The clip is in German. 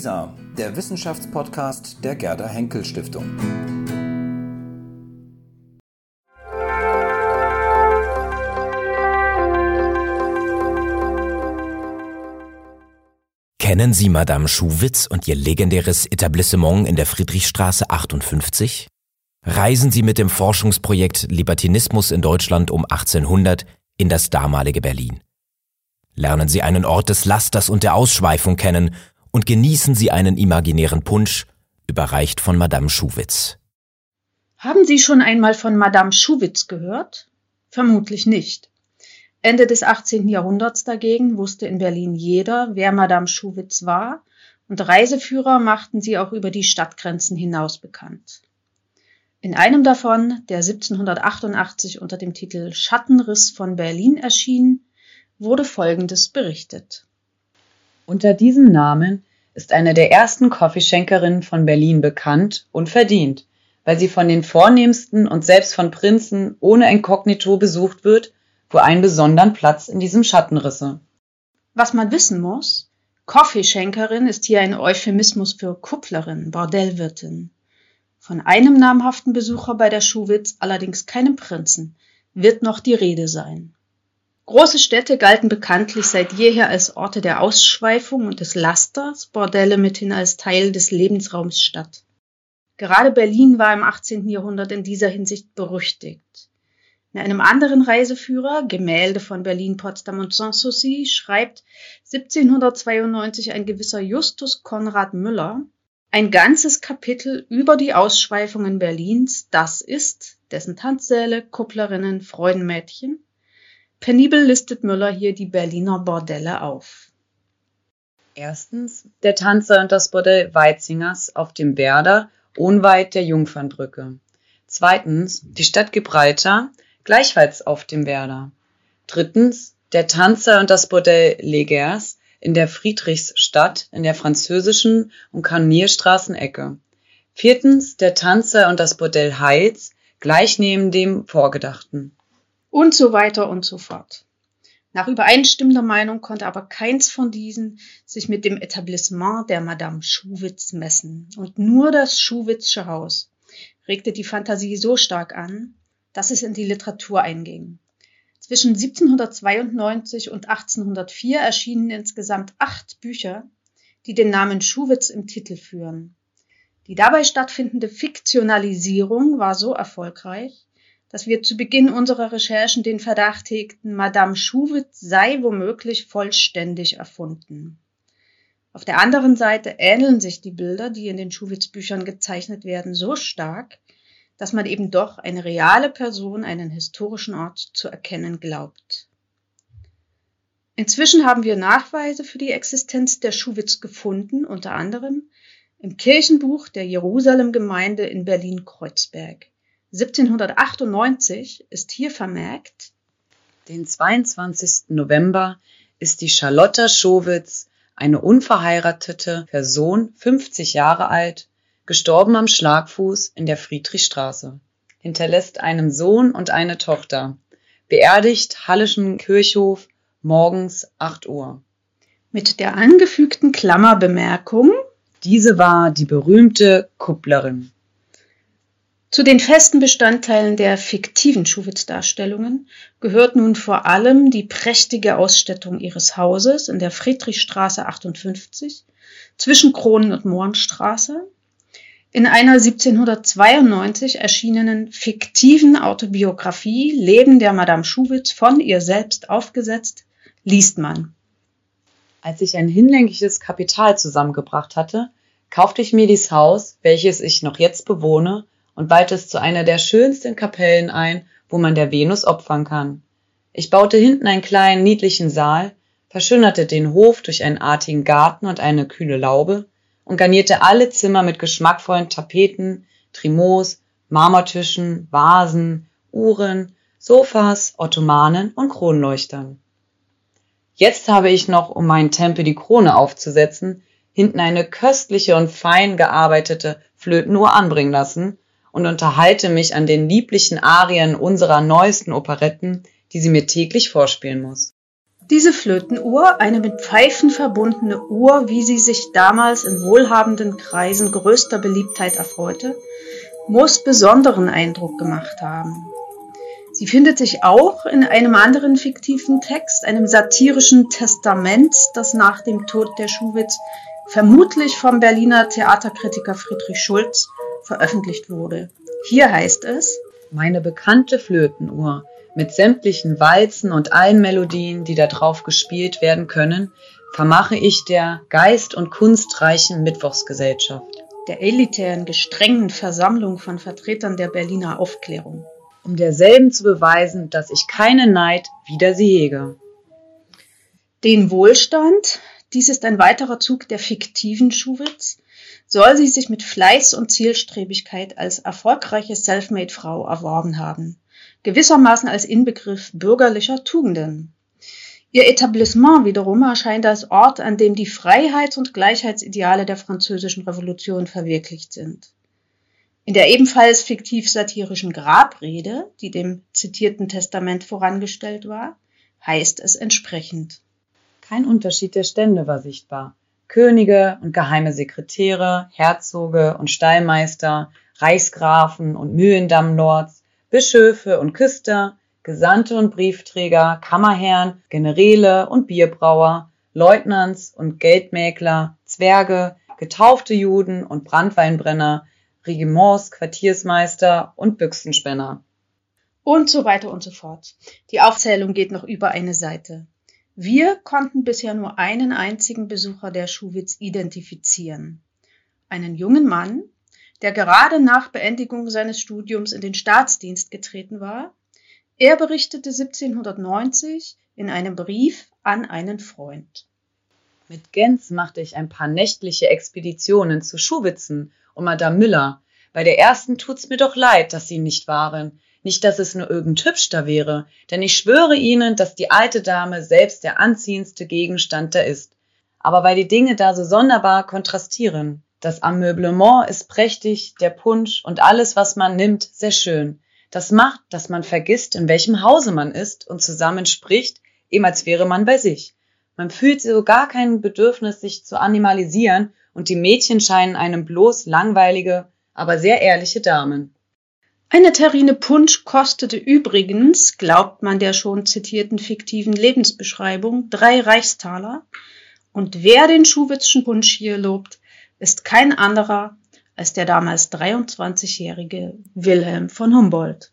WISA, der Wissenschaftspodcast der Gerda Henkel Stiftung. Kennen Sie Madame Schuwitz und ihr legendäres Etablissement in der Friedrichstraße 58? Reisen Sie mit dem Forschungsprojekt Libertinismus in Deutschland um 1800 in das damalige Berlin. Lernen Sie einen Ort des Lasters und der Ausschweifung kennen und genießen Sie einen imaginären Punsch, überreicht von Madame Schuwitz. Haben Sie schon einmal von Madame Schuwitz gehört? Vermutlich nicht. Ende des 18. Jahrhunderts dagegen wusste in Berlin jeder, wer Madame Schuwitz war, und Reiseführer machten sie auch über die Stadtgrenzen hinaus bekannt. In einem davon, der 1788 unter dem Titel Schattenriss von Berlin erschien, wurde Folgendes berichtet. Unter diesem Namen ist eine der ersten Kaffeeschenkerinnen von Berlin bekannt und verdient, weil sie von den Vornehmsten und selbst von Prinzen ohne Inkognito besucht wird wohl einen besonderen Platz in diesem Schattenrisse. Was man wissen muss, Kaffeeschenkerin ist hier ein Euphemismus für Kupplerin, Bordellwirtin. Von einem namhaften Besucher bei der Schuwitz, allerdings keinem Prinzen, wird noch die Rede sein. Große Städte galten bekanntlich seit jeher als Orte der Ausschweifung und des Lasters, Bordelle mithin als Teil des Lebensraums Stadt. Gerade Berlin war im 18. Jahrhundert in dieser Hinsicht berüchtigt. In einem anderen Reiseführer, Gemälde von Berlin, Potsdam und Sanssouci, schreibt 1792 ein gewisser Justus Konrad Müller ein ganzes Kapitel über die Ausschweifungen Berlins, das ist, dessen Tanzsäle, Kupplerinnen, Freudenmädchen. Penibel listet Müller hier die Berliner Bordelle auf. Erstens der Tanzer und das Bordell Weitzingers auf dem Werder, unweit der Jungfernbrücke. Zweitens die Stadt Gibraltar, gleichfalls auf dem Werder. Drittens der Tanzer und das Bordell Legers in der Friedrichsstadt in der französischen und Karnierstraßenecke. Viertens der Tanzer und das Bordell Heils gleich neben dem Vorgedachten. Und so weiter und so fort. Nach übereinstimmender Meinung konnte aber keins von diesen sich mit dem Etablissement der Madame Schuwitz messen. Und nur das Schuwitzsche Haus regte die Fantasie so stark an, dass es in die Literatur einging. Zwischen 1792 und 1804 erschienen insgesamt acht Bücher, die den Namen Schuwitz im Titel führen. Die dabei stattfindende Fiktionalisierung war so erfolgreich, dass wir zu Beginn unserer Recherchen den Verdacht hegten, Madame Schuwitz sei womöglich vollständig erfunden. Auf der anderen Seite ähneln sich die Bilder, die in den Schuwitz-Büchern gezeichnet werden, so stark, dass man eben doch eine reale Person, einen historischen Ort zu erkennen glaubt. Inzwischen haben wir Nachweise für die Existenz der Schuwitz gefunden, unter anderem im Kirchenbuch der Jerusalem-Gemeinde in Berlin-Kreuzberg. 1798 ist hier vermerkt, den 22. November ist die Charlotta Schowitz, eine unverheiratete Person, 50 Jahre alt, gestorben am Schlagfuß in der Friedrichstraße, hinterlässt einen Sohn und eine Tochter, beerdigt Hallischen Kirchhof, morgens 8 Uhr. Mit der angefügten Klammerbemerkung, diese war die berühmte Kupplerin. Zu den festen Bestandteilen der fiktiven Schuwitz-Darstellungen gehört nun vor allem die prächtige Ausstattung ihres Hauses in der Friedrichstraße 58 zwischen Kronen- und Mohrenstraße, in einer 1792 erschienenen fiktiven Autobiografie Leben der Madame Schuwitz von ihr selbst aufgesetzt, liest man. Als ich ein hinlängliches Kapital zusammengebracht hatte, kaufte ich mir dies Haus, welches ich noch jetzt bewohne, und weihte es zu einer der schönsten Kapellen ein, wo man der Venus opfern kann. Ich baute hinten einen kleinen, niedlichen Saal, verschönerte den Hof durch einen artigen Garten und eine kühle Laube, und garnierte alle Zimmer mit geschmackvollen Tapeten, Trimots, Marmortischen, Vasen, Uhren, Sofas, Ottomanen und Kronleuchtern. Jetzt habe ich noch, um meinen Tempel die Krone aufzusetzen, hinten eine köstliche und fein gearbeitete Flötenuhr anbringen lassen und unterhalte mich an den lieblichen Arien unserer neuesten Operetten, die sie mir täglich vorspielen muss. Diese Flötenuhr, eine mit Pfeifen verbundene Uhr, wie sie sich damals in wohlhabenden Kreisen größter Beliebtheit erfreute, muss besonderen Eindruck gemacht haben. Sie findet sich auch in einem anderen fiktiven Text, einem satirischen Testament, das nach dem Tod der Schuwitz vermutlich vom Berliner Theaterkritiker Friedrich Schulz veröffentlicht wurde. Hier heißt es, meine bekannte Flötenuhr mit sämtlichen Walzen und allen Melodien, die da drauf gespielt werden können, vermache ich der geist- und kunstreichen Mittwochsgesellschaft. Der elitären, gestrengen Versammlung von Vertretern der Berliner Aufklärung um derselben zu beweisen, dass ich keinen Neid wider sie hege. Den Wohlstand, dies ist ein weiterer Zug der fiktiven Schuwitz, soll sie sich mit Fleiß und Zielstrebigkeit als erfolgreiche Selfmade-Frau erworben haben, gewissermaßen als Inbegriff bürgerlicher Tugenden. Ihr Etablissement wiederum erscheint als Ort, an dem die Freiheits- und Gleichheitsideale der französischen Revolution verwirklicht sind. In der ebenfalls fiktiv-satirischen Grabrede, die dem zitierten Testament vorangestellt war, heißt es entsprechend. Kein Unterschied der Stände war sichtbar. Könige und geheime Sekretäre, Herzoge und Stallmeister, Reichsgrafen und Mühlendammlords, Bischöfe und Küster, Gesandte und Briefträger, Kammerherren, Generäle und Bierbrauer, Leutnants und Geldmäkler, Zwerge, getaufte Juden und Brandweinbrenner, Regiments, Quartiersmeister und Büchsenspänner. Und so weiter und so fort. Die Aufzählung geht noch über eine Seite. Wir konnten bisher nur einen einzigen Besucher der Schuwitz identifizieren. Einen jungen Mann, der gerade nach Beendigung seines Studiums in den Staatsdienst getreten war. Er berichtete 1790 in einem Brief an einen Freund. Mit Gens machte ich ein paar nächtliche Expeditionen zu Schuwitzen und Madame Müller. Bei der ersten tut's mir doch leid, dass sie nicht waren. Nicht, dass es nur irgend hübsch da wäre, denn ich schwöre Ihnen, dass die alte Dame selbst der anziehendste Gegenstand da ist. Aber weil die Dinge da so sonderbar kontrastieren. Das Ameublement ist prächtig, der Punsch und alles, was man nimmt, sehr schön. Das macht, dass man vergisst, in welchem Hause man ist und zusammen spricht, eben als wäre man bei sich. Man fühlt so gar kein Bedürfnis, sich zu animalisieren und die Mädchen scheinen einem bloß langweilige, aber sehr ehrliche Damen. Eine Terrine Punsch kostete übrigens, glaubt man der schon zitierten fiktiven Lebensbeschreibung, drei Reichstaler. Und wer den Schuwitzschen Punsch hier lobt, ist kein anderer als der damals 23-jährige Wilhelm von Humboldt.